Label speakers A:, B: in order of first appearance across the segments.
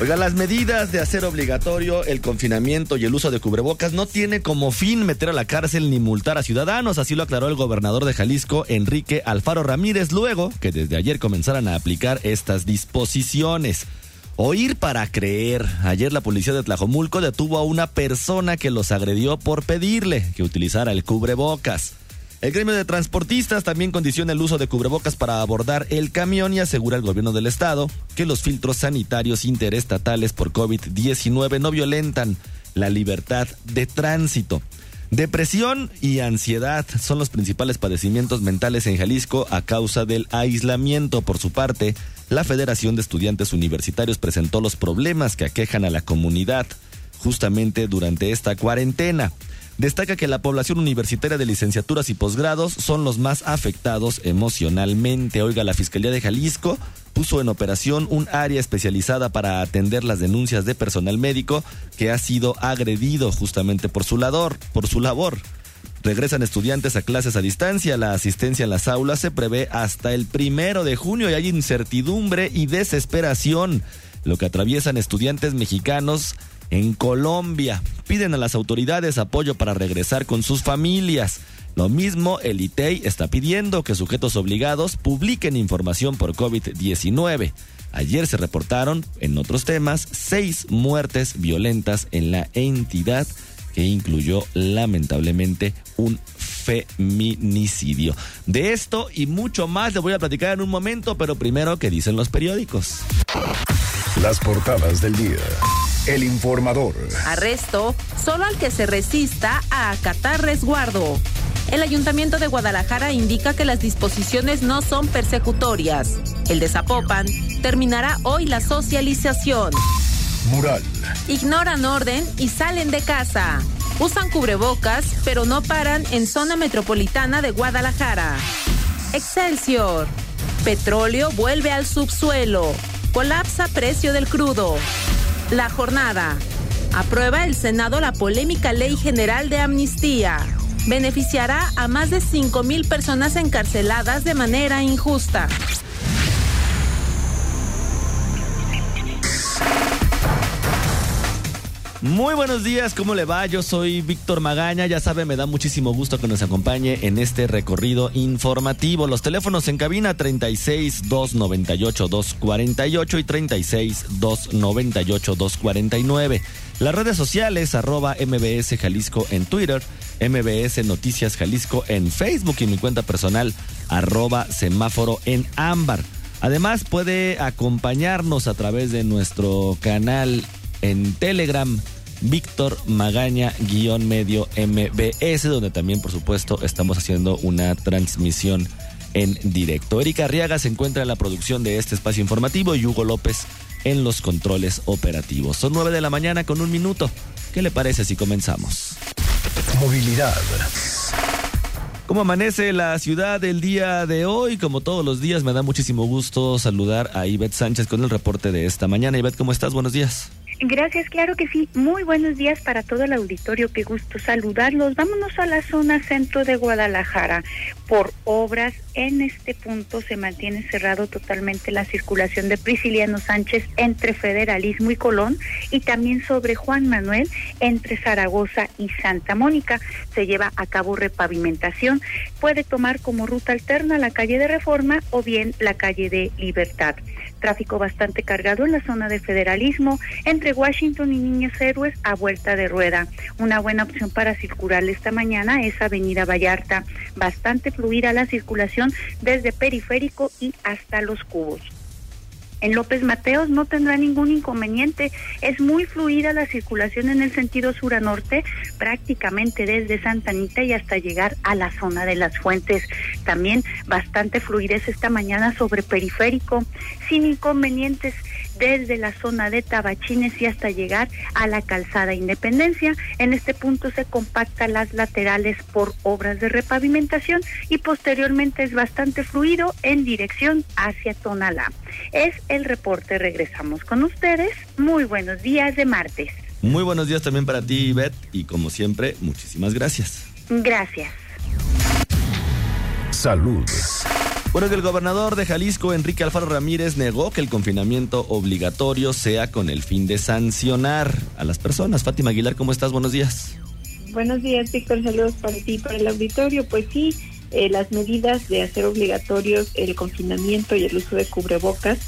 A: Oiga, las medidas de hacer obligatorio el confinamiento y el uso de cubrebocas no tiene como fin meter a la cárcel ni multar a ciudadanos, así lo aclaró el gobernador de Jalisco, Enrique Alfaro Ramírez, luego que desde ayer comenzaran a aplicar estas disposiciones. Oír para creer. Ayer la policía de Tlajomulco detuvo a una persona que los agredió por pedirle que utilizara el cubrebocas. El gremio de transportistas también condiciona el uso de cubrebocas para abordar el camión y asegura el gobierno del estado que los filtros sanitarios interestatales por COVID-19 no violentan la libertad de tránsito. Depresión y ansiedad son los principales padecimientos mentales en Jalisco a causa del aislamiento. Por su parte, la Federación de Estudiantes Universitarios presentó los problemas que aquejan a la comunidad justamente durante esta cuarentena destaca que la población universitaria de licenciaturas y posgrados son los más afectados emocionalmente. Oiga, la Fiscalía de Jalisco puso en operación un área especializada para atender las denuncias de personal médico que ha sido agredido justamente por su labor, por su labor. Regresan estudiantes a clases a distancia. La asistencia en las aulas se prevé hasta el primero de junio y hay incertidumbre y desesperación. Lo que atraviesan estudiantes mexicanos en Colombia. Piden a las autoridades apoyo para regresar con sus familias. Lo mismo el ITEI está pidiendo que sujetos obligados publiquen información por COVID-19. Ayer se reportaron, en otros temas, seis muertes violentas en la entidad que incluyó lamentablemente un feminicidio. De esto y mucho más le voy a platicar en un momento, pero primero, ¿qué dicen los periódicos?
B: Las portadas del día. El informador.
C: Arresto solo al que se resista a acatar resguardo. El Ayuntamiento de Guadalajara indica que las disposiciones no son persecutorias. El de Zapopan terminará hoy la socialización.
B: Mural.
C: Ignoran orden y salen de casa. Usan cubrebocas, pero no paran en zona metropolitana de Guadalajara. Excelsior. Petróleo vuelve al subsuelo. Colapsa precio del crudo. La jornada. Aprueba el Senado la polémica Ley General de Amnistía. Beneficiará a más de 5 mil personas encarceladas de manera injusta.
A: Muy buenos días, ¿cómo le va? Yo soy Víctor Magaña, ya sabe, me da muchísimo gusto que nos acompañe en este recorrido informativo. Los teléfonos en cabina 36 298 248 y 36 298 249. Las redes sociales arroba MBS Jalisco en Twitter, MBS Noticias Jalisco en Facebook y mi cuenta personal arroba semáforo en ámbar. Además puede acompañarnos a través de nuestro canal en Telegram, Víctor Magaña guion medio MBS, donde también por supuesto estamos haciendo una transmisión en directo. Erika Arriaga se encuentra en la producción de este espacio informativo y Hugo López en los controles operativos. Son nueve de la mañana con un minuto. ¿Qué le parece si comenzamos?
B: Movilidad.
A: ¿Cómo amanece la ciudad el día de hoy? Como todos los días, me da muchísimo gusto saludar a Ivette Sánchez con el reporte de esta mañana. Ivette, ¿cómo estás? Buenos días.
D: Gracias, claro que sí. Muy buenos días para todo el auditorio. Qué gusto saludarlos. Vámonos a la zona centro de Guadalajara. Por obras en este punto se mantiene cerrado totalmente la circulación de Prisciliano Sánchez entre Federalismo y Colón y también sobre Juan Manuel entre Zaragoza y Santa Mónica. Se lleva a cabo repavimentación. Puede tomar como ruta alterna la calle de Reforma o bien la calle de Libertad tráfico bastante cargado en la zona de federalismo entre Washington y Niños Héroes a vuelta de rueda. Una buena opción para circular esta mañana es Avenida Vallarta, bastante fluida la circulación desde Periférico y hasta Los Cubos. En López Mateos no tendrá ningún inconveniente. Es muy fluida la circulación en el sentido sur a norte, prácticamente desde Santa Anita y hasta llegar a la zona de las fuentes. También bastante fluidez esta mañana sobre periférico, sin inconvenientes desde la zona de Tabachines y hasta llegar a la calzada Independencia. En este punto se compactan las laterales por obras de repavimentación y posteriormente es bastante fluido en dirección hacia Tonalá. Es el reporte. Regresamos con ustedes. Muy buenos días de martes.
A: Muy buenos días también para ti, Beth, y como siempre, muchísimas gracias.
D: Gracias.
B: Salud.
A: Bueno, que el gobernador de Jalisco, Enrique Alfaro Ramírez, negó que el confinamiento obligatorio sea con el fin de sancionar a las personas. Fátima Aguilar, ¿cómo estás? Buenos días.
E: Buenos días, Víctor. Saludos para ti y para el auditorio. Pues sí, eh, las medidas de hacer obligatorios el confinamiento y el uso de cubrebocas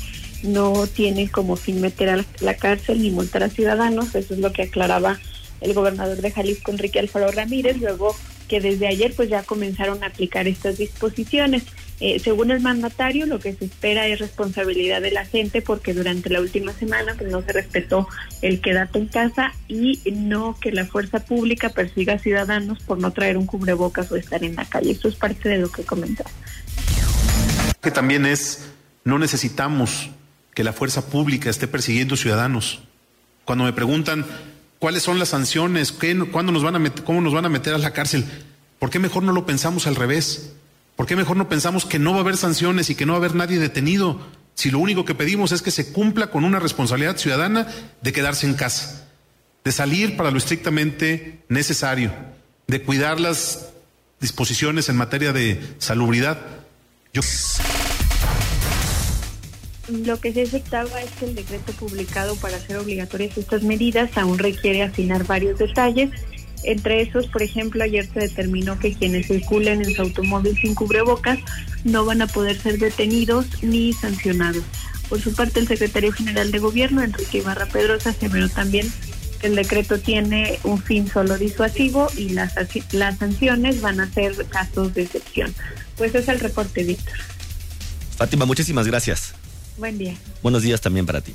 E: no tienen como fin meter a la cárcel ni multar a ciudadanos. Eso es lo que aclaraba el gobernador de Jalisco, Enrique Alfaro Ramírez, luego que desde ayer pues ya comenzaron a aplicar estas disposiciones. Eh, según el mandatario, lo que se espera es responsabilidad de la gente porque durante la última semana pues, no se respetó el quédate en casa y no que la fuerza pública persiga a ciudadanos por no traer un cubrebocas o estar en la calle. Eso es parte de lo que comentó.
F: Que también es, no necesitamos que la fuerza pública esté persiguiendo ciudadanos. Cuando me preguntan cuáles son las sanciones, ¿Qué, cuándo nos van a cómo nos van a meter a la cárcel, ¿por qué mejor no lo pensamos al revés? ¿Por qué mejor no pensamos que no va a haber sanciones y que no va a haber nadie detenido? Si lo único que pedimos es que se cumpla con una responsabilidad ciudadana de quedarse en casa, de salir para lo estrictamente necesario, de cuidar las disposiciones en materia de salubridad.
E: Lo que se aceptaba es que el decreto publicado para hacer obligatorias estas medidas aún requiere afinar varios detalles entre esos, por ejemplo, ayer se determinó que quienes circulen en su automóvil sin cubrebocas no van a poder ser detenidos ni sancionados. Por su parte, el secretario general de Gobierno, Enrique Ibarra Pedrosa, aseveró también que el decreto tiene un fin solo disuasivo y las, las sanciones van a ser casos de excepción. Pues es el reporte, Víctor.
A: Fátima, muchísimas gracias.
E: Buen día.
A: Buenos días también para ti.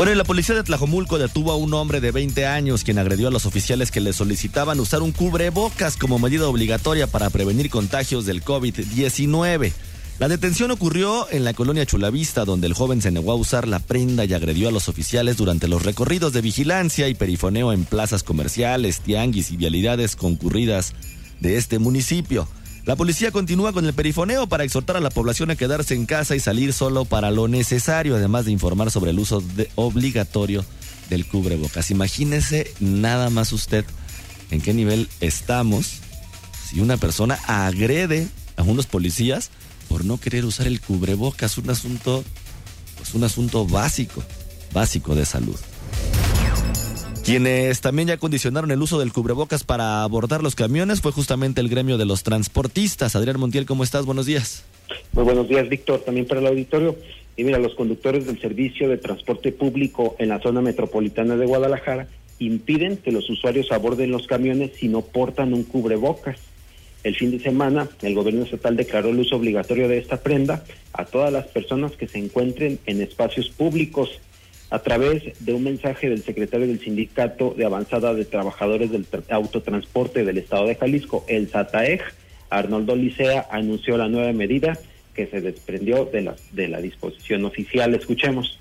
A: Bueno, la policía de Tlajomulco detuvo a un hombre de 20 años quien agredió a los oficiales que le solicitaban usar un cubrebocas como medida obligatoria para prevenir contagios del COVID-19. La detención ocurrió en la colonia Chulavista, donde el joven se negó a usar la prenda y agredió a los oficiales durante los recorridos de vigilancia y perifoneo en plazas comerciales, tianguis y vialidades concurridas de este municipio. La policía continúa con el perifoneo para exhortar a la población a quedarse en casa y salir solo para lo necesario, además de informar sobre el uso obligatorio del cubrebocas. Imagínese nada más usted en qué nivel estamos si una persona agrede a unos policías por no querer usar el cubrebocas, un asunto, pues un asunto básico, básico de salud. Quienes también ya condicionaron el uso del cubrebocas para abordar los camiones fue justamente el gremio de los transportistas. Adrián Montiel, ¿cómo estás? Buenos días.
G: Muy buenos días, Víctor, también para el auditorio. Y mira, los conductores del servicio de transporte público en la zona metropolitana de Guadalajara impiden que los usuarios aborden los camiones si no portan un cubrebocas. El fin de semana, el gobierno estatal declaró el uso obligatorio de esta prenda a todas las personas que se encuentren en espacios públicos a través de un mensaje del secretario del Sindicato de Avanzada de Trabajadores del Autotransporte del Estado de Jalisco, el SATAEG, Arnoldo Licea anunció la nueva medida que se desprendió de la, de la disposición oficial. Escuchemos.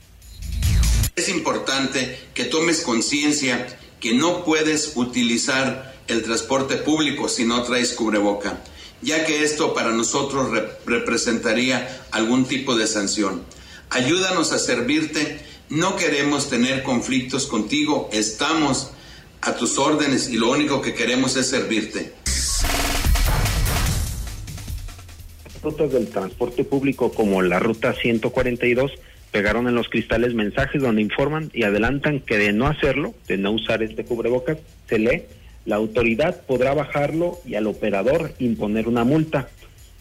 H: Es importante que tomes conciencia que no puedes utilizar el transporte público si no traes cubreboca, ya que esto para nosotros representaría algún tipo de sanción. Ayúdanos a servirte no queremos tener conflictos contigo, estamos a tus órdenes y lo único que queremos es servirte.
G: Rutas del transporte público como la ruta 142 pegaron en los cristales mensajes donde informan y adelantan que de no hacerlo, de no usar este cubrebocas, se lee, la autoridad podrá bajarlo y al operador imponer una multa.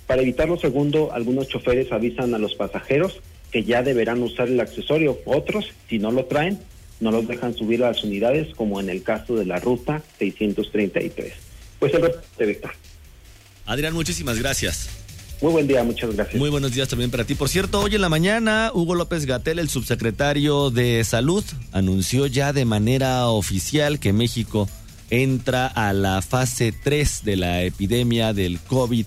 G: Para evitar lo segundo, algunos choferes avisan a los pasajeros que ya deberán usar el accesorio. Otros, si no lo traen, no los dejan subir a las unidades, como en el caso de la ruta 633. Pues el reporte, Víctor.
A: Adrián, muchísimas gracias.
G: Muy buen día, muchas gracias.
A: Muy buenos días también para ti. Por cierto, hoy en la mañana, Hugo López Gatel, el subsecretario de Salud, anunció ya de manera oficial que México entra a la fase 3 de la epidemia del COVID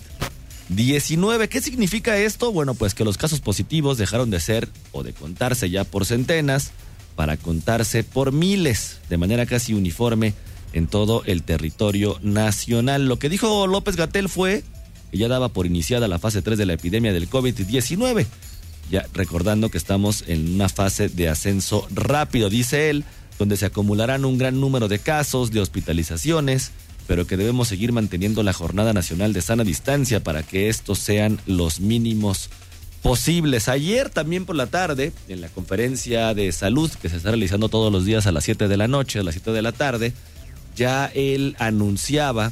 A: 19. ¿Qué significa esto? Bueno, pues que los casos positivos dejaron de ser o de contarse ya por centenas para contarse por miles, de manera casi uniforme en todo el territorio nacional. Lo que dijo López Gatel fue que ya daba por iniciada la fase 3 de la epidemia del COVID-19. Ya recordando que estamos en una fase de ascenso rápido, dice él, donde se acumularán un gran número de casos, de hospitalizaciones, pero que debemos seguir manteniendo la jornada nacional de sana distancia para que estos sean los mínimos posibles. Ayer también por la tarde, en la conferencia de salud que se está realizando todos los días a las 7 de la noche, a las 7 de la tarde, ya él anunciaba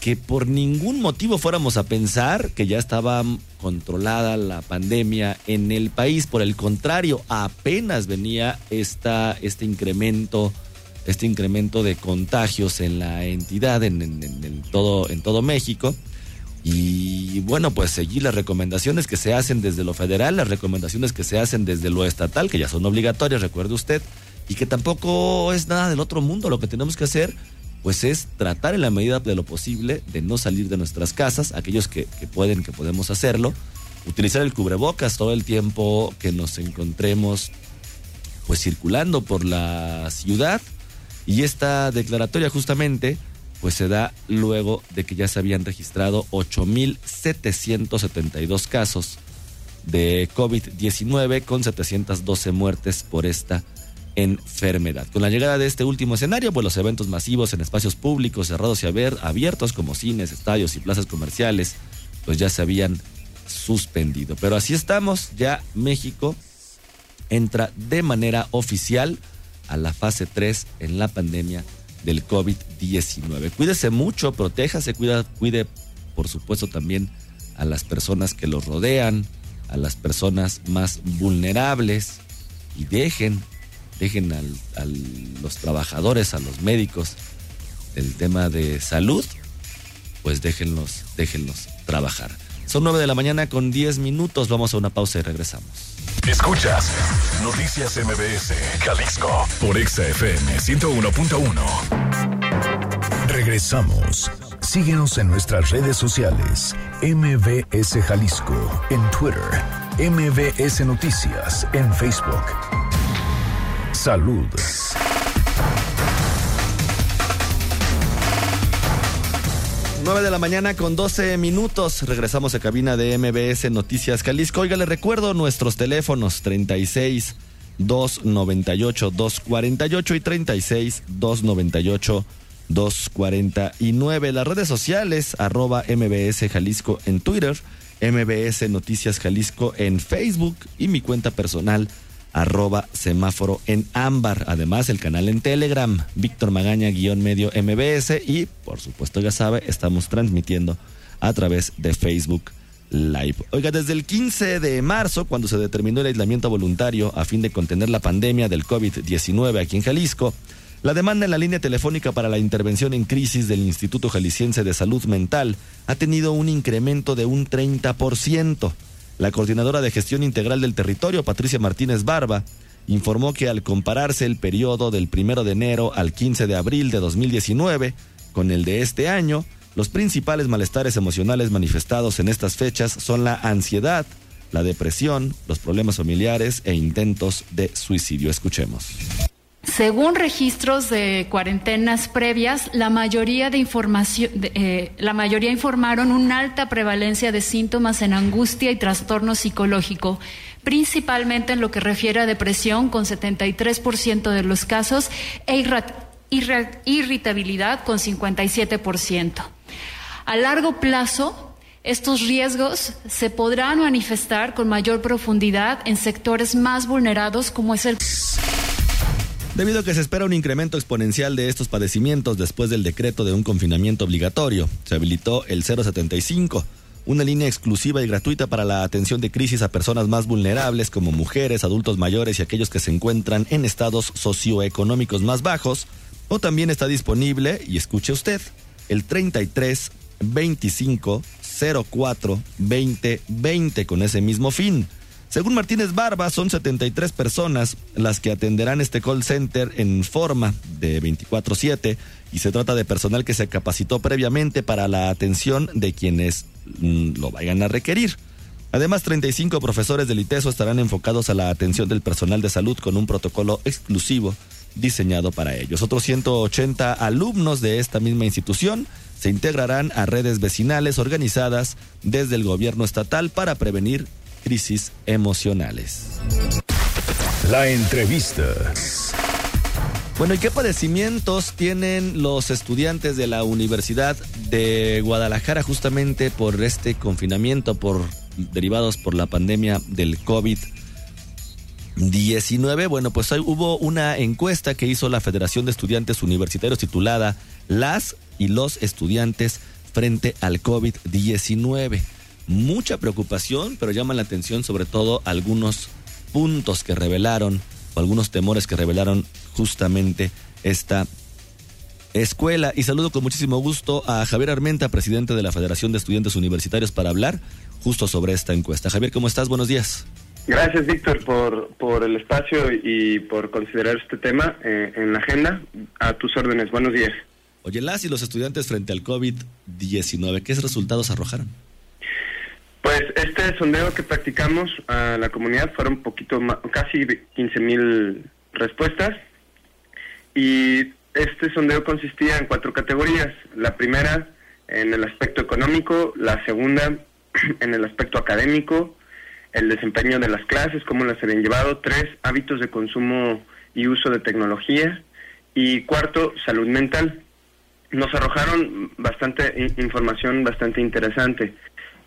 A: que por ningún motivo fuéramos a pensar que ya estaba controlada la pandemia en el país. Por el contrario, apenas venía esta, este incremento, este incremento de contagios en la entidad, en, todo, en todo México. Y bueno, pues seguir las recomendaciones que se hacen desde lo federal, las recomendaciones que se hacen desde lo estatal, que ya son obligatorias, recuerde usted, y que tampoco es nada del otro mundo. Lo que tenemos que hacer pues es tratar en la medida de lo posible de no salir de nuestras casas, aquellos que, pueden, que podemos hacerlo, utilizar el cubrebocas todo el tiempo que nos encontremos pues circulando por la ciudad y esta declaratoria justamente pues se da luego de que ya se habían registrado 8.772 casos de COVID-19 con 712 muertes por esta enfermedad. Con la llegada de este último escenario, pues los eventos masivos en espacios públicos cerrados y abiertos como cines, estadios y plazas comerciales, pues ya se habían suspendido. Pero así estamos, ya México entra de manera oficial a la fase 3 en la pandemia del COVID-19. Cuídese mucho, protéjase, cuida, cuide por supuesto también a las personas que los rodean, a las personas más vulnerables y dejen dejen a los trabajadores, a los médicos, el tema de salud, pues déjenlos, déjenlos trabajar. Son nueve de la mañana con 10 minutos. Vamos a una pausa y regresamos.
B: Escuchas Noticias MBS, Jalisco, por XFM 101.1. Regresamos. Síguenos en nuestras redes sociales. MBS Jalisco en Twitter. MBS Noticias en Facebook. Salud.
A: 9 de la mañana con 12 minutos. Regresamos a cabina de MBS Noticias Jalisco. Oiga, le recuerdo nuestros teléfonos 36 298 248 y 36 298 249. Las redes sociales, arroba MBS Jalisco en Twitter, MBS Noticias Jalisco en Facebook y mi cuenta personal arroba semáforo en ámbar. Además, el canal en Telegram, Víctor Magaña guion medio MBS y, por supuesto, ya sabe, estamos transmitiendo a través de Facebook Live. Oiga, desde el 15 de marzo, cuando se determinó el aislamiento voluntario a fin de contener la pandemia del COVID-19 aquí en Jalisco, la demanda en la línea telefónica para la intervención en crisis del Instituto Jalisciense de Salud Mental ha tenido un incremento de un 30%. La coordinadora de gestión integral del territorio, Patricia Martínez Barba, informó que al compararse el periodo del 1 de enero al 15 de abril de 2019 con el de este año, los principales malestares emocionales manifestados en estas fechas son la ansiedad, la depresión, los problemas familiares e intentos de suicidio. Escuchemos.
I: Según registros de cuarentenas previas, eh, la mayoría informaron una alta prevalencia de síntomas en angustia y trastorno psicológico, principalmente en lo que refiere a depresión, con 73% de los casos, e irritabilidad, con 57%. A largo plazo, estos riesgos se podrán manifestar con mayor profundidad en sectores más vulnerados, como es el
A: Debido a que se espera un incremento exponencial de estos padecimientos después del decreto de un confinamiento obligatorio, se habilitó el 075, una línea exclusiva y gratuita para la atención de crisis a personas más vulnerables como mujeres, adultos mayores y aquellos que se encuentran en estados socioeconómicos más bajos, o también está disponible, y escuche usted, el 33 25 04 20 20 con ese mismo fin. Según Martínez Barba, son 73 personas las que atenderán este call center en forma de 24/7 y se trata de personal que se capacitó previamente para la atención de quienes mm, lo vayan a requerir. Además, 35 profesores del ITESO estarán enfocados a la atención del personal de salud con un protocolo exclusivo diseñado para ellos. Otros 180 alumnos de esta misma institución se integrarán a redes vecinales organizadas desde el gobierno estatal para prevenir crisis emocionales.
B: La entrevista.
A: Bueno, ¿y qué padecimientos tienen los estudiantes de la Universidad de Guadalajara justamente por este confinamiento, por derivados por la pandemia del COVID-19? Bueno, pues hubo una encuesta que hizo la Federación de Estudiantes Universitarios titulada Las y los estudiantes frente al COVID-19 mucha preocupación, pero llama la atención sobre todo algunos puntos que revelaron, o algunos temores que revelaron justamente esta escuela. Y saludo con muchísimo gusto a Javier Armenta, presidente de la Federación de Estudiantes Universitarios, para hablar justo sobre esta encuesta. Javier, ¿cómo estás? Buenos días.
J: Gracias, Víctor, por, por el espacio y por considerar este tema eh, en la agenda. A tus órdenes. Buenos días.
A: Oye, las y los estudiantes frente al COVID-19, ¿qué resultados arrojaron?
J: Pues este sondeo que practicamos a la comunidad fueron poquito casi 15 mil respuestas y este sondeo consistía en cuatro categorías. La primera en el aspecto económico, la segunda en el aspecto académico, el desempeño de las clases, cómo las habían llevado, tres, hábitos de consumo y uso de tecnología y cuarto, salud mental. Nos arrojaron bastante información bastante interesante.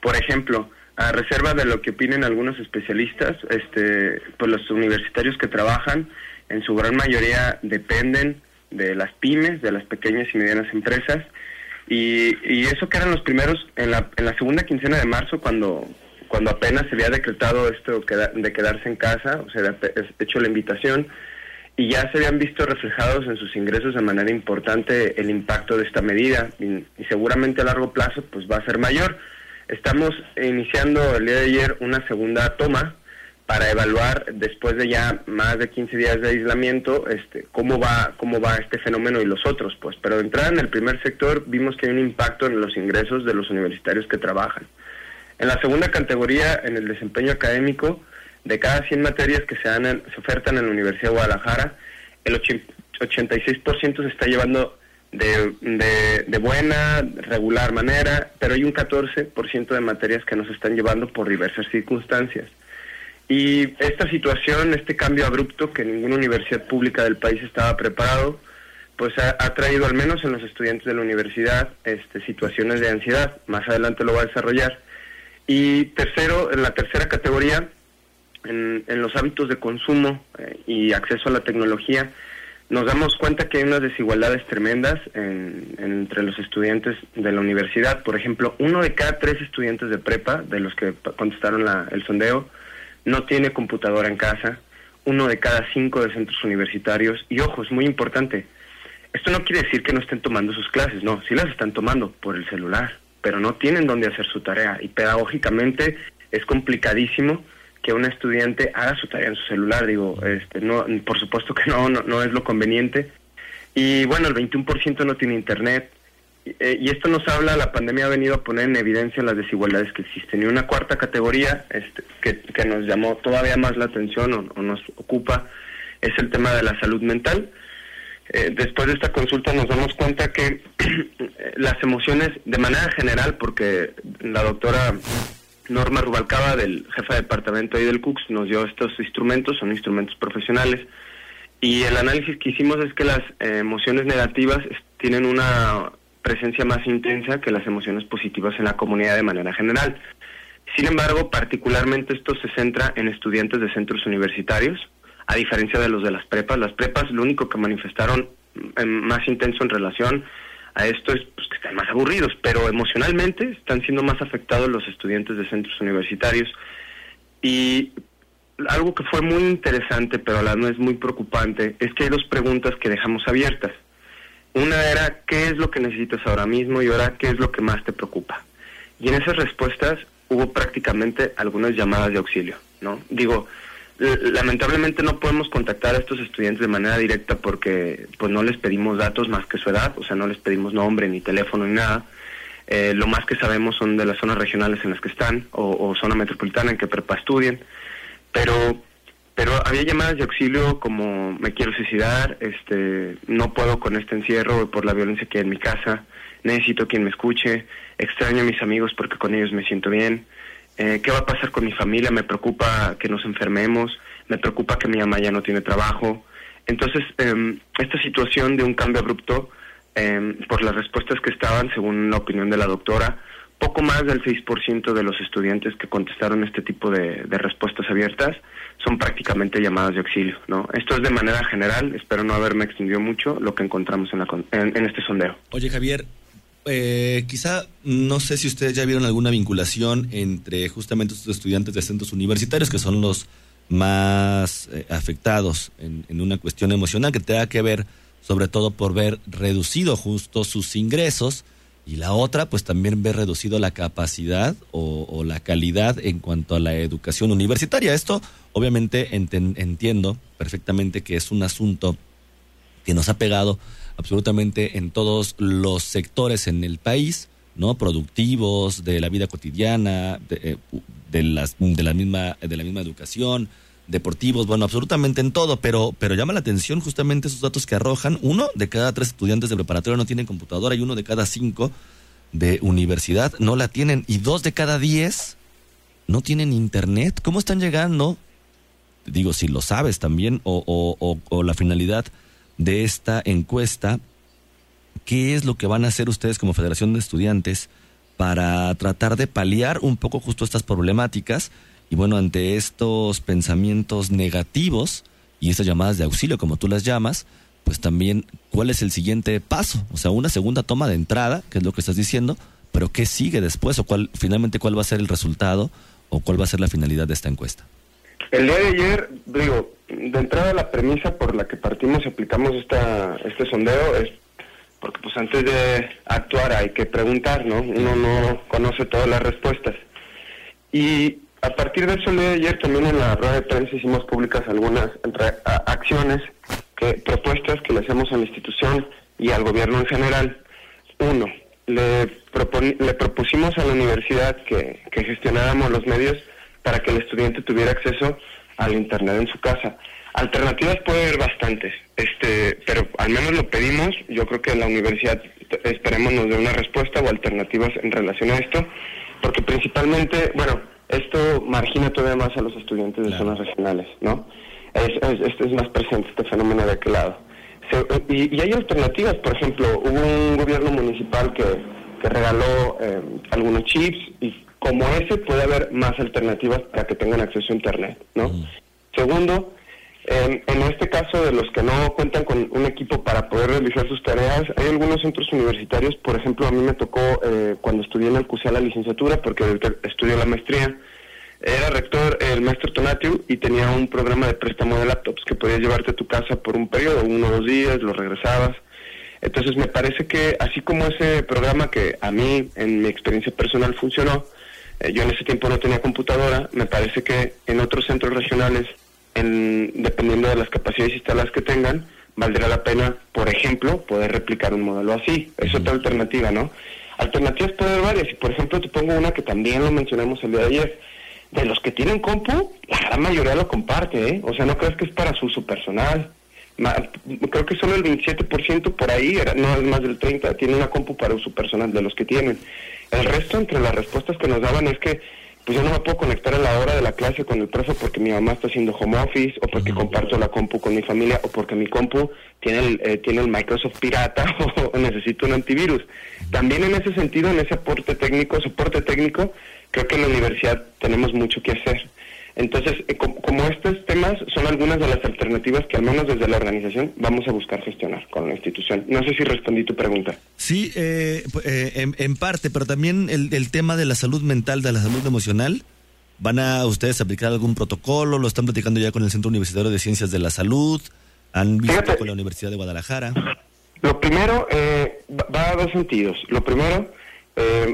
J: Por ejemplo, a reserva de lo que opinen algunos especialistas, este, pues los universitarios que trabajan, en su gran mayoría dependen de las pymes, de las pequeñas y medianas empresas, y, y eso que eran los primeros, en la, en la segunda quincena de marzo, cuando, cuando apenas se había decretado esto de quedarse en casa, o sea, hecho la invitación, y ya se habían visto reflejados en sus ingresos de manera importante el impacto de esta medida, y, y seguramente a largo plazo pues va a ser mayor. Estamos iniciando el día de ayer una segunda toma para evaluar después de ya más de 15 días de aislamiento este cómo va cómo va este fenómeno y los otros pues. Pero de entrada en el primer sector vimos que hay un impacto en los ingresos de los universitarios que trabajan. En la segunda categoría en el desempeño académico de cada 100 materias que se, dan se ofertan en la Universidad de Guadalajara el 86% se está llevando de, de, buena, regular manera, pero hay un 14% de materias que nos están llevando por diversas circunstancias. Y esta situación, este cambio abrupto que ninguna universidad pública del país estaba preparado, pues ha, traído al menos en los estudiantes de la universidad este, situaciones de ansiedad. Más adelante lo va a desarrollar. Y tercero, en la tercera categoría, en, los hábitos de consumo eh, y acceso a la tecnología, nos damos cuenta que hay unas desigualdades tremendas entre los estudiantes de la universidad. Por ejemplo, uno de cada tres estudiantes de prepa, de los que contestaron el sondeo, no tiene computadora en casa. Uno de cada cinco de centros universitarios. Y ojo, es muy importante. Esto no quiere decir que no estén tomando sus clases, no, sí las están tomando por el celular, pero no tienen dónde hacer su tarea. Y pedagógicamente es complicadísimo que un estudiante haga su tarea en su celular. Digo, este, no, por supuesto que no, no, es lo conveniente. Y bueno, el 21% no tiene internet. Eh, y esto nos habla, la pandemia ha venido a poner en evidencia las desigualdades que existen. Y una cuarta categoría este, que, nos llamó todavía más la atención o, nos ocupa es el tema de la salud mental. Eh, después de esta consulta nos damos cuenta que las emociones, de manera general, porque la doctora Norma Rubalcaba, del jefe de departamento ahí del CUX, nos dio estos instrumentos, son instrumentos profesionales, y el análisis que hicimos es que las eh, emociones negativas tienen una presencia más intensa que las emociones positivas en la comunidad de manera general. Sin embargo, particularmente esto se centra en estudiantes de centros universitarios, a diferencia de los de las prepas. Las prepas lo único que manifestaron mm, más intenso en relación a esto es pues, que están más aburridos, pero emocionalmente están siendo más afectados los estudiantes de centros universitarios. Y algo que fue muy interesante, pero a la vez muy preocupante, es que hay dos preguntas que dejamos abiertas. Una era, ¿qué es lo que necesitas ahora mismo? Y ahora, ¿qué es lo que más te preocupa? Y en esas respuestas hubo prácticamente algunas llamadas de auxilio. ¿no? Digo, lamentablemente no podemos contactar a estos estudiantes de manera directa porque pues no les pedimos datos más que su edad, o sea, no les pedimos nombre ni teléfono ni nada. Eh, lo más que sabemos son de las zonas regionales en las que están o, zona metropolitana en que prepa estudien, pero pero había llamadas de auxilio como me quiero suicidar, este, no puedo con este encierro por la violencia que hay en mi casa, necesito quien me escuche, extraño a mis amigos porque con ellos me siento bien, eh, qué va a pasar con mi familia, me preocupa que nos enfermemos, me preocupa que mi mamá ya no tiene trabajo. Entonces, eh, esta situación de un cambio abrupto, eh, por las respuestas que estaban, según la opinión de la doctora, poco más del 6% de los estudiantes que contestaron este tipo de, respuestas abiertas son prácticamente llamadas de auxilio. ¿no? Esto es de manera general, espero no haberme extendido mucho lo que encontramos en, la, en, este sondeo.
A: Oye Javier, eh, quizá no sé si ustedes ya vieron alguna vinculación entre justamente estos estudiantes de centros universitarios que son los más eh, afectados en, una cuestión emocional que tenga que ver sobre todo por ver reducido justo sus ingresos y la otra, pues también ve reducido la capacidad o, la calidad en cuanto a la educación universitaria. Esto, obviamente, entiendo perfectamente que es un asunto que nos ha pegado absolutamente en todos los sectores en el país, ¿no? Productivos, de la vida cotidiana, de, eh, las, de, la, misma, de la misma educación, deportivos, bueno, absolutamente en todo, pero, pero llama la atención justamente esos datos que arrojan. Uno de cada tres estudiantes de preparatoria no tienen computadora y uno de cada cinco de universidad no la tienen y dos de cada diez no tienen internet. ¿Cómo están llegando? Digo, si lo sabes también, o, o, o la finalidad de esta encuesta, ¿qué es lo que van a hacer ustedes como Federación de Estudiantes para tratar de paliar un poco justo estas problemáticas? Y bueno, ante estos pensamientos negativos y estas llamadas de auxilio, como tú las llamas, pues también cuál es el siguiente paso, o sea, una segunda toma de entrada, que es lo que estás diciendo, pero qué sigue después o cuál finalmente cuál va a ser el resultado o cuál va a ser la finalidad de esta encuesta.
J: El día de ayer, digo, de entrada la premisa por la que partimos y aplicamos esta, este sondeo es porque pues antes de actuar hay que preguntar, ¿no? Uno no conoce todas las respuestas. Y a partir de eso, el día de ayer también en la rueda de prensa hicimos públicas algunas acciones, que, propuestas que le hacemos a la institución y al gobierno en general. Uno, le, le propusimos a la universidad que, que gestionáramos los medios para que el estudiante tuviera acceso al Internet en su casa. Alternativas puede haber bastantes, este, pero al menos lo pedimos. Yo creo que la universidad esperemos nos dé una respuesta o alternativas en relación a esto, porque principalmente, bueno, esto margina todavía más a los estudiantes de zonas regionales, ¿no? Es, es, más presente este fenómeno de aquel lado. y, hay alternativas, por ejemplo, hubo un gobierno municipal que, que regaló eh, algunos chips y como ese puede haber más alternativas para que tengan acceso a Internet, ¿no? Segundo, en, este caso de los que no cuentan con un equipo para poder realizar sus tareas, hay algunos centros universitarios, por ejemplo, a mí me tocó eh, cuando estudié en el CUSEA la licenciatura, porque estudié la maestría, era rector el maestro Tonatiu y tenía un programa de préstamo de laptops que podías llevarte a tu casa por un periodo, uno o dos días, lo regresabas. Entonces me parece que así como ese programa que a mí en mi experiencia personal funcionó, eh, yo en ese tiempo no tenía computadora, me parece que en otros centros regionales en, dependiendo de las capacidades instaladas que tengan, valdrá la pena, por ejemplo, poder replicar un modelo así. Es otra alternativa, ¿no? Alternativas puede haber varias. Y por ejemplo, te pongo una que también lo mencionamos el día de ayer. De los que tienen compu, la gran mayoría lo comparte, ¿eh? O sea, no crees que es para su uso personal. creo que solo el 27% por ahí, no es más del 30%, tiene una compu para uso personal de los que tienen. El resto, entre las respuestas que nos daban, es que pues yo no me puedo conectar a la hora de la clase con el profe porque mi mamá está haciendo home office o porque comparto la compu con mi familia o porque mi compu tiene el, eh, tiene el Microsoft pirata o, necesito un antivirus. También en ese sentido, en ese aporte técnico, soporte técnico, creo que en la universidad tenemos mucho que hacer. Entonces, eh, como, estos temas son algunas de las alternativas que al menos desde la organización vamos a buscar gestionar con la institución. No sé si respondí tu pregunta.
A: Sí, eh, eh, en, parte, pero también el, tema de la salud mental, de la salud emocional. ¿Van a ustedes aplicar algún protocolo? ¿Lo están platicando ya con el Centro Universitario de Ciencias de la Salud? ¿Han visto con la Universidad de Guadalajara?
J: Lo primero va a dos sentidos. Lo primero, mm,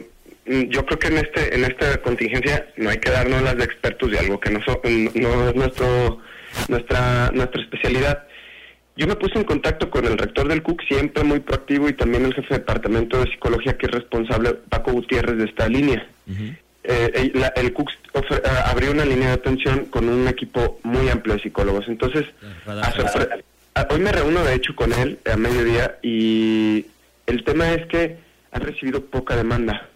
J: yo creo que en este en esta contingencia no hay que darnos las de expertos de algo que no, no es nuestro nuestra nuestra especialidad. Yo me puse en contacto con el rector del CUC, siempre muy proactivo, y también el jefe de departamento de psicología, que es responsable, Paco Gutiérrez, de esta línea. Eh, el CUC eh, abrió una línea de atención con un equipo muy amplio de psicólogos. Entonces, hoy me reúno de hecho con él a mediodía y el tema es que han recibido poca demanda.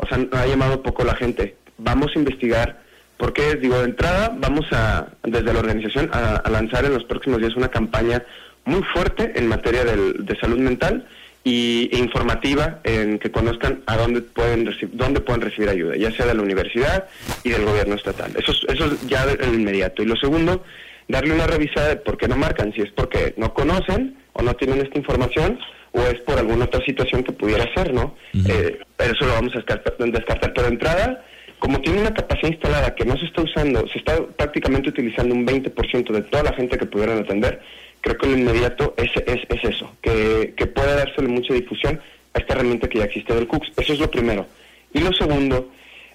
J: O sea, ha llamado poco la gente. Vamos a investigar porque, digo, de entrada vamos a, desde la organización, a, lanzar en los próximos días una campaña muy fuerte en materia de salud mental y, e informativa en que conozcan a dónde pueden, dónde pueden recibir ayuda, ya sea de la universidad y del gobierno estatal. Eso, eso es ya el inmediato. Y lo segundo, darle una revisada de por qué no marcan, si es porque no conocen o no tienen esta información o es por alguna otra situación que pudiera ser, ¿no? Eh, pero eso lo vamos a descartar, descartar. Pero de entrada, como tiene una capacidad instalada que no se está usando, se está prácticamente utilizando un 20% de toda la gente que pudieran atender, creo que lo inmediato es, es, es eso, que, que pueda dársele mucha difusión a esta herramienta que ya existe del CUCS. Eso es lo primero. Y lo segundo,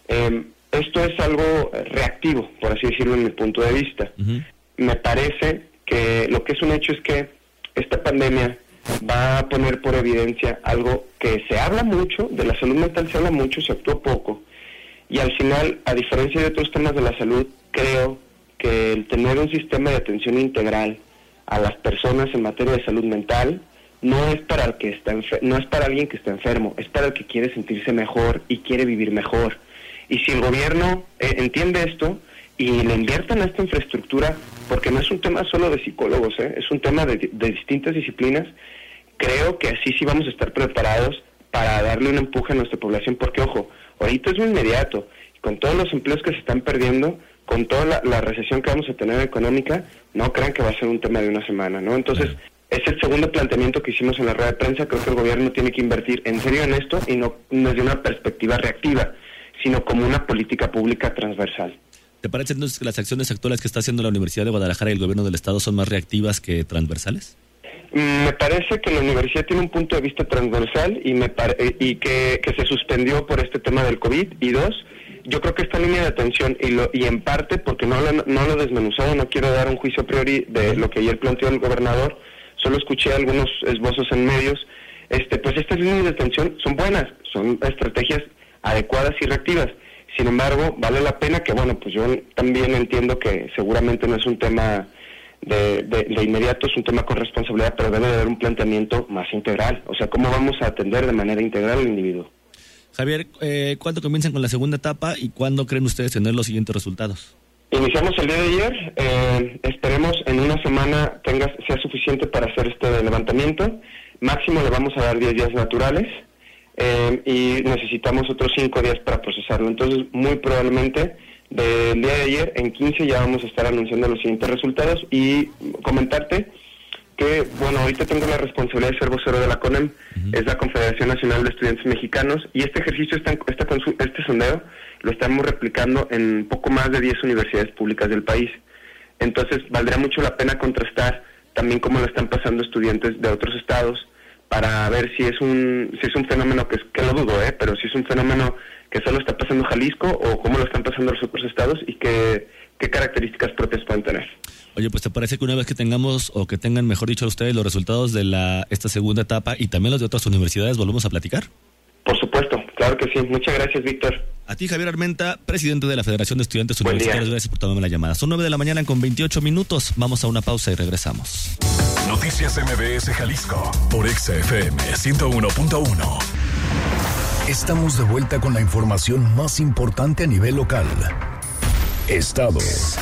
J: em, esto es algo reactivo, por así decirlo, en mi punto de vista. Me parece que lo que es un hecho es que esta pandemia va a poner por evidencia algo que se habla mucho, de la salud mental se habla mucho, se actúa poco, y al final, a diferencia de otros temas de la salud, creo que el tener un sistema de atención integral a las personas en materia de salud mental no es para el que está no es para alguien que está enfermo, es para el que quiere sentirse mejor y quiere vivir mejor. Y si el gobierno eh, entiende esto y le inviertan a esta infraestructura, porque no es un tema solo de psicólogos, eh, es un tema de, de distintas disciplinas, creo que así sí vamos a estar preparados para darle un empuje a nuestra población, porque ojo, ahorita es muy inmediato, con todos los empleos que se están perdiendo, con toda la, recesión que vamos a tener económica, no crean que va a ser un tema de una semana, ¿no? Entonces, es el segundo planteamiento que hicimos en la rueda de prensa, creo que el gobierno tiene que invertir en serio en esto y no desde una perspectiva reactiva, sino como una política pública transversal.
A: ¿Te parece entonces que las acciones actuales que está haciendo la Universidad de Guadalajara y el gobierno del Estado son más reactivas que transversales?
J: Me parece que la universidad tiene un punto de vista transversal y, me y que, se suspendió por este tema del COVID. Y dos, yo creo que esta línea de atención, y, lo, y en parte porque no lo, no lo he desmenuzado, no quiero dar un juicio a priori de lo que ayer planteó el gobernador, solo escuché algunos esbozos en medios, este, pues estas líneas de atención son buenas, son estrategias adecuadas y reactivas. Sin embargo, vale la pena que, bueno, pues yo también entiendo que seguramente no es un tema de, de, inmediato es un tema con responsabilidad, pero debe de haber un planteamiento más integral. O sea, ¿cómo vamos a atender de manera integral al individuo?
A: Javier, eh, ¿cuándo comienzan con la segunda etapa y cuándo creen ustedes tener los siguientes resultados?
J: Iniciamos el día de ayer, eh, esperemos en una semana tenga, sea suficiente para hacer este levantamiento. Máximo le vamos a dar 10 días naturales eh, y necesitamos otros 5 días para procesarlo. Entonces, muy probablemente del día de ayer, en 15 ya vamos a estar anunciando los siguientes resultados y comentarte que, bueno, ahorita tengo la responsabilidad de ser vocero de la CONEM, es la Confederación Nacional de Estudiantes Mexicanos, y este ejercicio, está, este sondeo, lo estamos replicando en poco más de 10 universidades públicas del país. Entonces, valdría mucho la pena contrastar también cómo lo están pasando estudiantes de otros estados para ver si es un si es un fenómeno que, que lo dudo, ¿eh? pero si es un fenómeno que solo está pasando Jalisco o cómo lo están pasando los otros estados y qué, qué características propias pueden tener.
A: Oye, pues te parece que una vez que tengamos o que tengan, mejor dicho, ustedes los resultados de la esta segunda etapa y también los de otras universidades, volvemos a platicar.
J: Por supuesto, claro que sí. Muchas gracias, Víctor.
A: A ti, Javier Armenta, presidente de la Federación de Estudiantes Universitarios. Gracias por tomarme la llamada. Son nueve de la mañana con 28 minutos. Vamos a una pausa y regresamos.
B: Noticias MBS Jalisco por XFM 101.1. Estamos de vuelta con la información más importante a nivel local. Estados.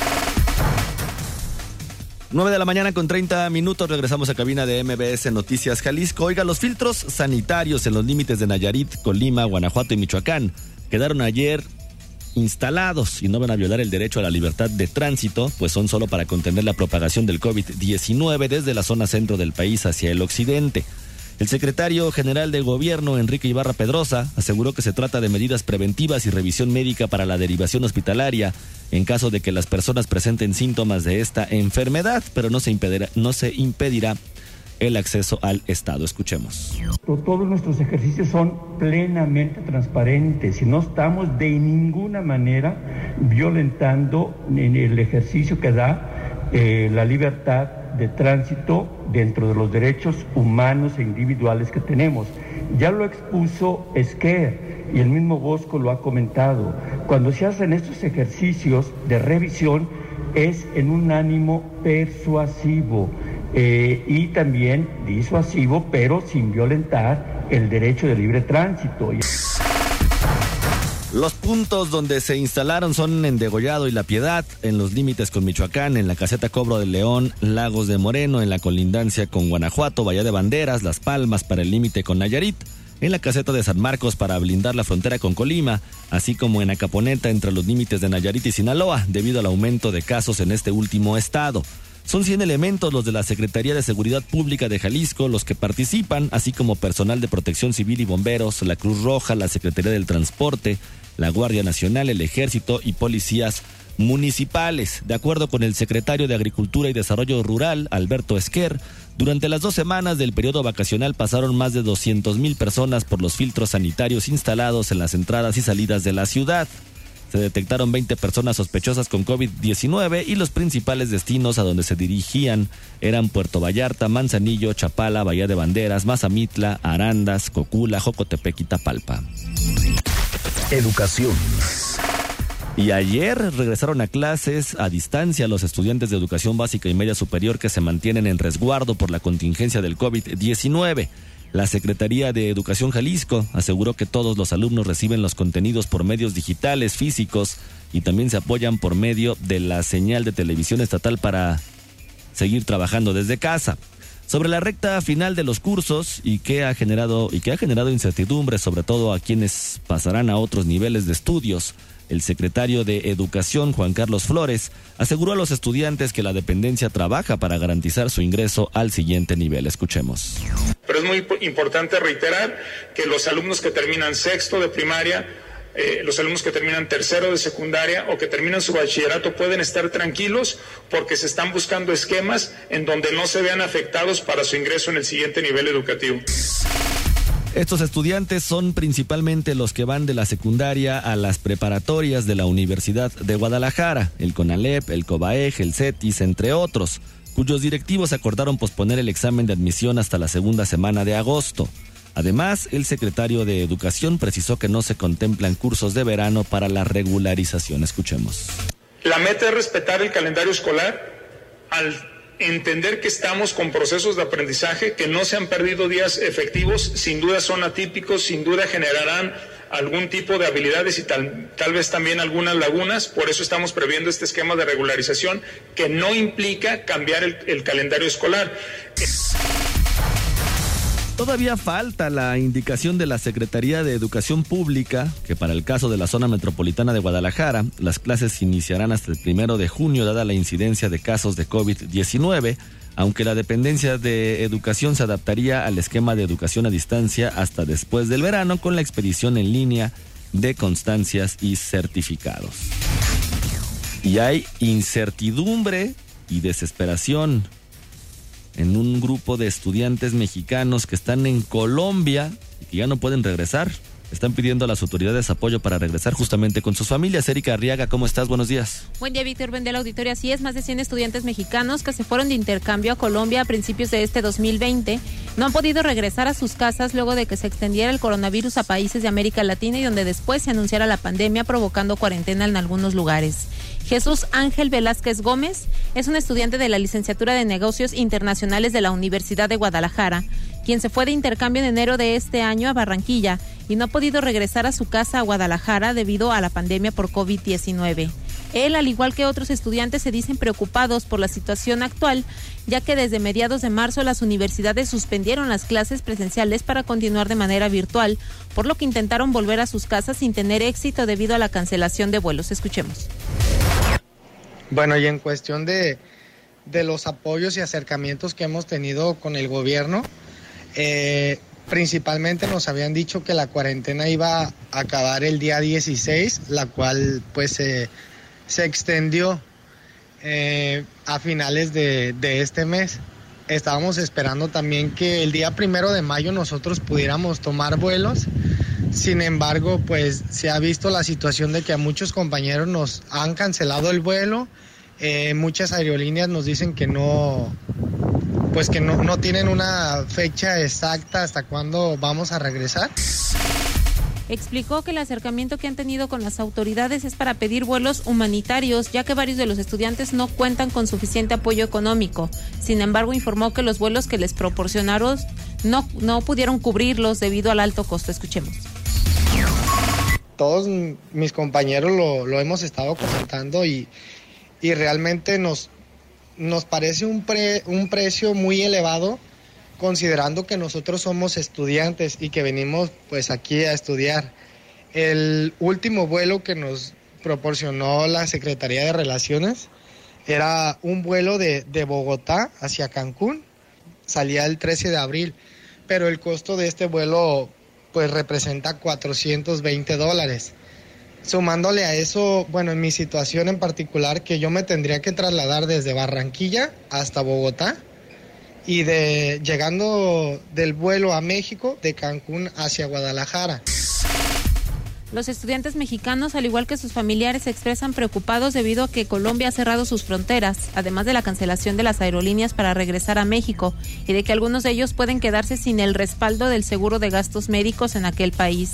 A: 9 de la mañana con 30 minutos regresamos a cabina de MBS Noticias Jalisco. Oiga, los filtros sanitarios en los límites de Nayarit, Colima, Guanajuato y Michoacán quedaron ayer instalados y no van a violar el derecho a la libertad de tránsito, pues son solo para contener la propagación del COVID-19 desde la zona centro del país hacia el occidente. El secretario general de Gobierno, Enrique Ibarra Pedrosa, aseguró que se trata de medidas preventivas y revisión médica para la derivación hospitalaria en caso de que las personas presenten síntomas de esta enfermedad, pero no se impedirá, no se impedirá el acceso al Estado. Escuchemos.
K: Todos nuestros ejercicios son plenamente transparentes y no estamos de ninguna manera violentando en el ejercicio que da eh, la libertad de tránsito dentro de los derechos humanos e individuales que tenemos. Ya lo expuso Esquer y el mismo Bosco lo ha comentado. Cuando se hacen estos ejercicios de revisión es en un ánimo persuasivo eh, y también disuasivo, pero sin violentar el derecho de libre tránsito.
A: Los puntos donde se instalaron son en Degollado y La Piedad, en los límites con Michoacán, en la caseta Cobro de León, Lagos de Moreno, en la colindancia con Guanajuato, Bahía de Banderas, Las Palmas para el límite con Nayarit, en la caseta de San Marcos para blindar la frontera con Colima, así como en Acaponeta entre los límites de Nayarit y Sinaloa, debido al aumento de casos en este último estado. Son 100 elementos los de la Secretaría de Seguridad Pública de Jalisco los que participan, así como personal de protección civil y bomberos, la Cruz Roja, la Secretaría del Transporte, la Guardia Nacional, el Ejército y policías municipales. De acuerdo con el secretario de Agricultura y Desarrollo Rural, Alberto Esquer, durante las dos semanas del periodo vacacional pasaron más de 200 mil personas por los filtros sanitarios instalados en las entradas y salidas de la ciudad. Se detectaron 20 personas sospechosas con COVID-19 y los principales destinos a donde se dirigían eran Puerto Vallarta, Manzanillo, Chapala, Bahía de Banderas, Mazamitla, Arandas, Cocula, Jocotepec y Tapalpa.
B: Educación.
A: Y ayer regresaron a clases a distancia los estudiantes de educación básica y media superior que se mantienen en resguardo por la contingencia del COVID-19. La Secretaría de Educación Jalisco aseguró que todos los alumnos reciben los contenidos por medios digitales, físicos y también se apoyan por medio de la señal de televisión estatal para seguir trabajando desde casa. Sobre la recta final de los cursos y que ha generado y que ha generado incertidumbre sobre todo a quienes pasarán a otros niveles de estudios. El secretario de Educación, Juan Carlos Flores, aseguró a los estudiantes que la dependencia trabaja para garantizar su ingreso al siguiente nivel. Escuchemos.
L: Pero es muy importante reiterar que los alumnos que terminan sexto de primaria eh, los alumnos que terminan tercero de secundaria o que terminan su bachillerato pueden estar tranquilos porque se están buscando esquemas en donde no se vean afectados para su ingreso en el siguiente nivel educativo.
A: Estos estudiantes son principalmente los que van de la secundaria a las preparatorias de la Universidad de Guadalajara, el CONALEP, el COBAEG, el CETIS, entre otros, cuyos directivos acordaron posponer el examen de admisión hasta la segunda semana de agosto. Además, el secretario de Educación precisó que no se contemplan cursos de verano para la regularización. Escuchemos.
L: La meta es respetar el calendario escolar al entender que estamos con procesos de aprendizaje, que no se han perdido días efectivos, sin duda son atípicos, sin duda generarán algún tipo de habilidades y tal, tal vez también algunas lagunas, por eso estamos previendo este esquema de regularización que no implica cambiar el, el calendario escolar.
A: Todavía falta la indicación de la Secretaría de Educación Pública que para el caso de la zona metropolitana de Guadalajara, las clases iniciarán hasta el primero de junio dada la incidencia de casos de COVID-19, aunque la dependencia de educación se adaptaría al esquema de educación a distancia hasta después del verano con la expedición en línea de constancias y certificados. Y hay incertidumbre y desesperación en un grupo de estudiantes mexicanos que están en Colombia y que ya no pueden regresar. Están pidiendo a las autoridades apoyo para regresar justamente con sus familias. Erika Arriaga, ¿cómo estás? Buenos días.
C: Buen día, Víctor. Buen la auditoría. Así es, más de 100 estudiantes mexicanos que se fueron de intercambio a Colombia a principios de este 2020 no han podido regresar a sus casas luego de que se extendiera el coronavirus a países de América Latina y donde después se anunciara la pandemia provocando cuarentena en algunos lugares. Jesús Ángel Velázquez Gómez es un estudiante de la licenciatura de Negocios Internacionales de la Universidad de Guadalajara, quien se fue de intercambio en enero de este año a Barranquilla y no ha podido regresar a su casa a Guadalajara debido a la pandemia por COVID-19. Él, al igual que otros estudiantes, se dicen preocupados por la situación actual, ya que desde mediados de marzo las universidades suspendieron las clases presenciales para continuar de manera virtual, por lo que intentaron volver a sus casas sin tener éxito debido a la cancelación de vuelos. Escuchemos.
M: Bueno, y en cuestión de, los apoyos y acercamientos que hemos tenido con el gobierno, eh, principalmente nos habían dicho que la cuarentena iba a acabar el día 16, la cual pues se extendió eh, a finales de, este mes. estábamos esperando también que el día primero de mayo nosotros pudiéramos tomar vuelos. Sin embargo, pues se ha visto la situación de que a muchos compañeros nos han cancelado el vuelo. Eh, muchas aerolíneas nos dicen que no, pues que no, no tienen una fecha exacta hasta cuándo vamos a regresar.
C: Explicó que el acercamiento que han tenido con las autoridades es para pedir vuelos humanitarios, ya que varios de los estudiantes no cuentan con suficiente apoyo económico. Sin embargo, informó que los vuelos que les proporcionaron no, no pudieron cubrirlos debido al alto costo. Escuchemos.
M: Todos mis compañeros lo, lo hemos estado comentando y, y realmente nos, nos parece un, pre, un precio muy elevado considerando que nosotros somos estudiantes y que venimos pues aquí a estudiar. El último vuelo que nos proporcionó la Secretaría de Relaciones era un vuelo de, de Bogotá hacia Cancún, salía el 13 de abril, pero el costo de este vuelo pues representa 420 dólares. Sumándole a eso, bueno, en mi situación en particular, que yo me tendría que trasladar desde Barranquilla hasta Bogotá, y de llegando del vuelo a México de Cancún hacia Guadalajara.
C: Los estudiantes mexicanos, al igual que sus familiares, se expresan preocupados debido a que Colombia ha cerrado sus fronteras, además de la cancelación de las aerolíneas para regresar a México y de que algunos de ellos pueden quedarse sin el respaldo del seguro de gastos médicos en aquel país.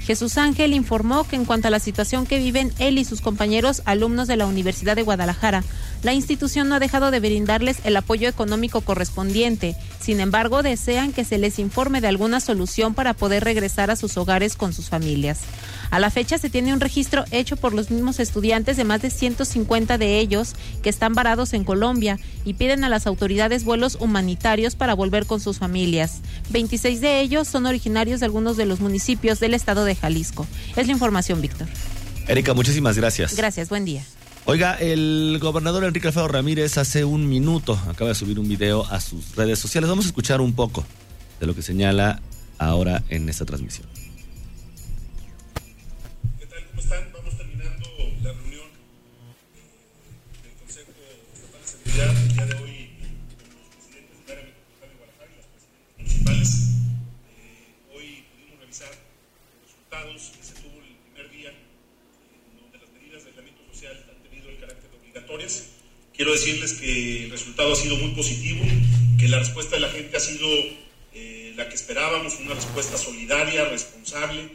C: Jesús Ángel informó que en cuanto a la situación que viven él y sus compañeros alumnos de la Universidad de Guadalajara, la institución no ha dejado de brindarles el apoyo económico correspondiente. Sin embargo, desean que se les informe de alguna solución para poder regresar a sus hogares con sus familias. A la fecha se tiene un registro hecho por los mismos estudiantes de más de 150 de ellos que están varados en Colombia y piden a las autoridades vuelos humanitarios para volver con sus familias. 26 de ellos son originarios de algunos de los municipios del estado de Jalisco. Es la información, Víctor.
A: Erika, muchísimas gracias.
C: Gracias, buen día.
A: Oiga, el gobernador Enrique Alfaro Ramírez hace un minuto acaba de subir un video a sus redes sociales. Vamos a escuchar un poco de lo que señala ahora en esta transmisión.
N: ¿Qué tal? ¿Cómo están? Vamos terminando la reunión eh, del Consejo Estatal de Seguridad el día de hoy con los presidentes del área metropolitana de Guadalajara y los presidentes municipales. Eh, hoy pudimos revisar los resultados que se tuvo el primer día, eh, medidas de aislamiento social han tenido el carácter de obligatorias. Quiero decirles que el resultado ha sido muy positivo, que la respuesta de la gente ha sido eh, la que esperábamos, una respuesta solidaria, responsable,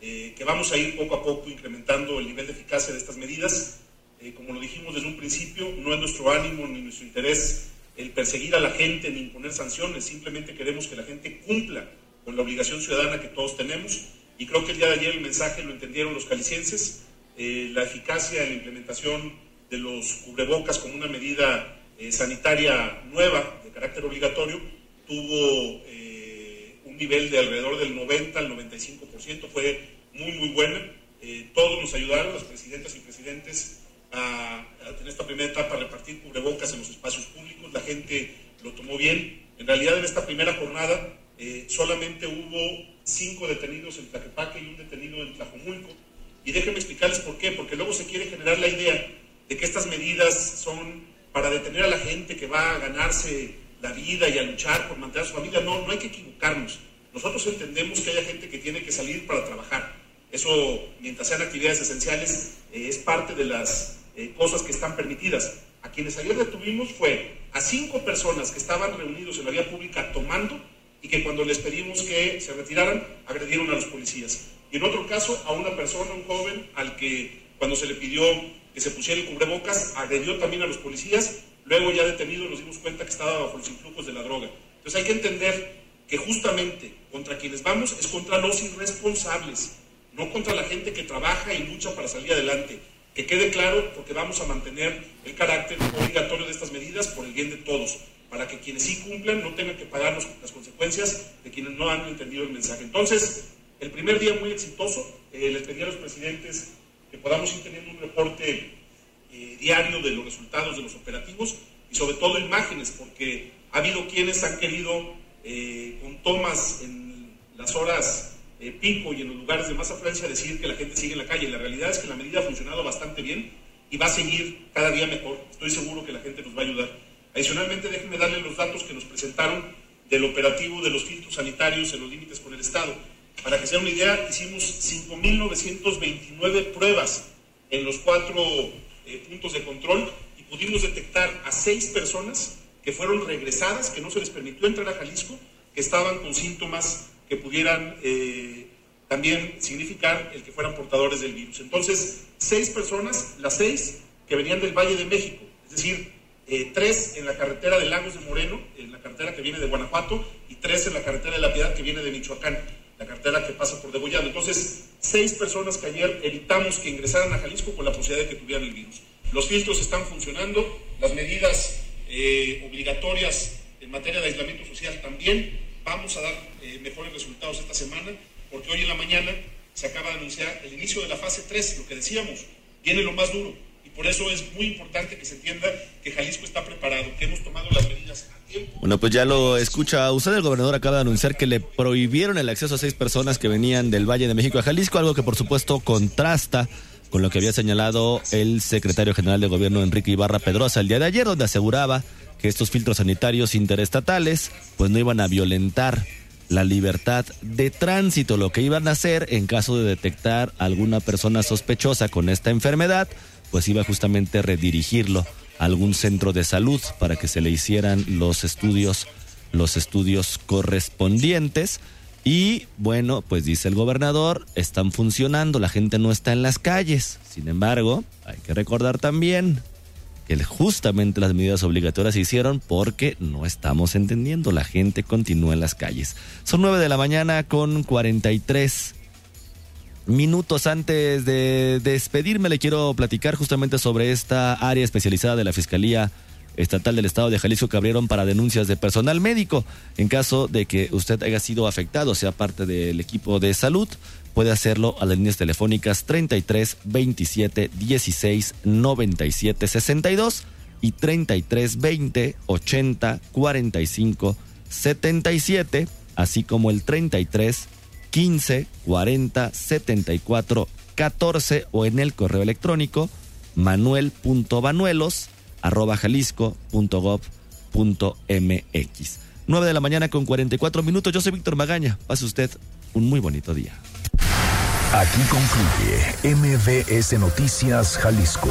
N: eh, que vamos a ir poco a poco incrementando el nivel de eficacia de estas medidas. Eh, como lo dijimos desde un principio, no es nuestro ánimo ni nuestro interés el perseguir a la gente ni imponer sanciones, simplemente queremos que la gente cumpla con la obligación ciudadana que todos tenemos y creo que el día de ayer el mensaje lo entendieron los calicienses, eh, la eficacia en la implementación de los cubrebocas como una medida eh, sanitaria nueva de carácter obligatorio tuvo eh, un nivel de alrededor del 90 al 95%, fue muy muy buena. Todos nos ayudaron, las presidentas y presidentes, a, a, en esta primera etapa repartir cubrebocas en los espacios públicos, la gente lo tomó bien. En realidad en esta primera jornada solamente hubo cinco detenidos en Tlaquepaque y un detenido en Tlajomulco. Y déjenme explicarles por qué, porque luego se quiere generar la idea de que estas medidas son para detener a la gente que va a ganarse la vida y a luchar por mantener a su familia. No, no hay que equivocarnos. Nosotros entendemos que haya gente que tiene que salir para trabajar. Eso, mientras sean actividades esenciales, eh, es parte de las eh, cosas que están permitidas. A quienes ayer detuvimos fue a cinco personas que estaban reunidos en la vía pública tomando y que cuando les pedimos que se retiraran, agredieron a los policías. Y en otro caso, a una persona, un joven, al que cuando se le pidió que se pusiera el cubrebocas, agredió también a los policías, luego ya detenido nos dimos cuenta que estaba bajo los influjos de la droga. Entonces hay que entender que justamente contra quienes vamos es contra los irresponsables, no contra la gente que trabaja y lucha para salir adelante. Que quede claro porque vamos a mantener el carácter obligatorio de estas medidas por el bien de todos, para que quienes sí cumplan no tengan que pagar los, las consecuencias de quienes no han entendido el mensaje. Entonces, el primer día muy exitoso, eh, les pedí a los presidentes que podamos ir teniendo un reporte eh, diario de los resultados de los operativos y sobre todo imágenes, porque ha habido quienes han querido eh, con tomas en las horas pico y en los lugares de más afluencia decir que la gente sigue en la calle. La realidad es que la medida ha funcionado bastante bien y va a seguir cada día mejor. Estoy seguro que la gente nos va a ayudar. Adicionalmente, déjenme darle los datos que nos presentaron del operativo de los filtros sanitarios en los límites con el Estado. Para que se den una idea, hicimos 5.929 pruebas en los cuatro eh, puntos de control y pudimos detectar a seis personas que fueron regresadas, que no se les permitió entrar a Jalisco, que estaban con síntomas que pudieran eh, también significar el que fueran portadores del virus. Entonces, seis personas, las seis que venían del Valle de México, es decir, eh, tres en la carretera de Lagos de Moreno, en la carretera que viene de Guanajuato, y tres en la carretera de La Piedad que viene de Michoacán, la carretera que pasa por Degollado. Entonces, seis personas que ayer evitamos que ingresaran a Jalisco con la posibilidad de que tuvieran el virus. Los filtros están funcionando, las medidas eh, obligatorias en materia de aislamiento social también. Vamos a dar eh, mejores resultados esta semana, porque hoy en la mañana se acaba de anunciar el inicio de la fase 3, lo que decíamos, viene lo más duro por eso es muy importante que se entienda que Jalisco está preparado, que hemos tomado las medidas a tiempo.
A: Bueno, pues ya lo escucha usted. El gobernador acaba de anunciar que le prohibieron el acceso a seis personas que venían del Valle de México a Jalisco, algo que por supuesto contrasta con lo que había señalado el secretario general de gobierno Enrique Ibarra Pedrosa el día de ayer, donde aseguraba que estos filtros sanitarios interestatales pues no iban a violentar la libertad de tránsito, lo que iban a hacer en caso de detectar alguna persona sospechosa con esta enfermedad, pues iba justamente a redirigirlo a algún centro de salud para que se le hicieran los estudios, los estudios correspondientes. Y bueno, pues dice el gobernador, están funcionando, la gente no está en las calles. Sin embargo, hay que recordar también que justamente las medidas obligatorias se hicieron porque no estamos entendiendo, la gente continúa en las calles. Son nueve de la mañana con 43 minutos antes de despedirme le quiero platicar justamente sobre esta área especializada de la Fiscalía Estatal del Estado de Jalisco que abrieron para denuncias de personal médico. En caso de que usted haya sido afectado, sea parte del equipo de salud, puede hacerlo a las líneas telefónicas 33 27 16 97 62 y 33 20 80 45 77, así como el 33 15 40 74 14 o en el correo electrónico manuel.banuelos arroba jalisco.gov.mx. 9 de la mañana con 44 minutos. Yo soy Víctor Magaña. Pase usted un muy bonito día.
B: Aquí concluye MBS Noticias Jalisco.